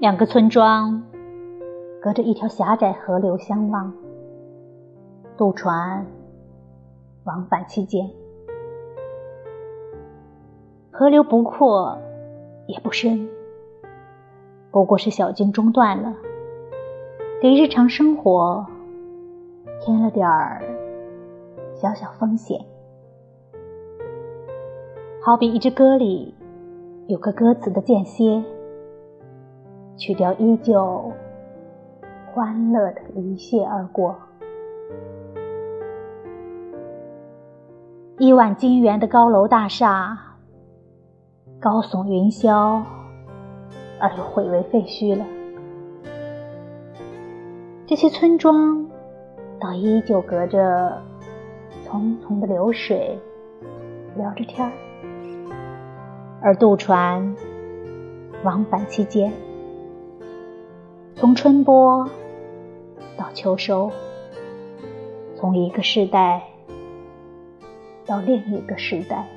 两个村庄隔着一条狭窄河流相望，渡船往返其间。河流不阔也不深，不过是小径中断了，给日常生活添了点儿小小风险。好比一支歌里有个歌词的间歇，曲调依旧欢乐的一泻而过。亿万金元的高楼大厦，高耸云霄，而又毁为废墟了。这些村庄，倒依旧隔着匆匆的流水，聊着天儿。而渡船往返其间，从春播到秋收，从一个时代到另一个时代。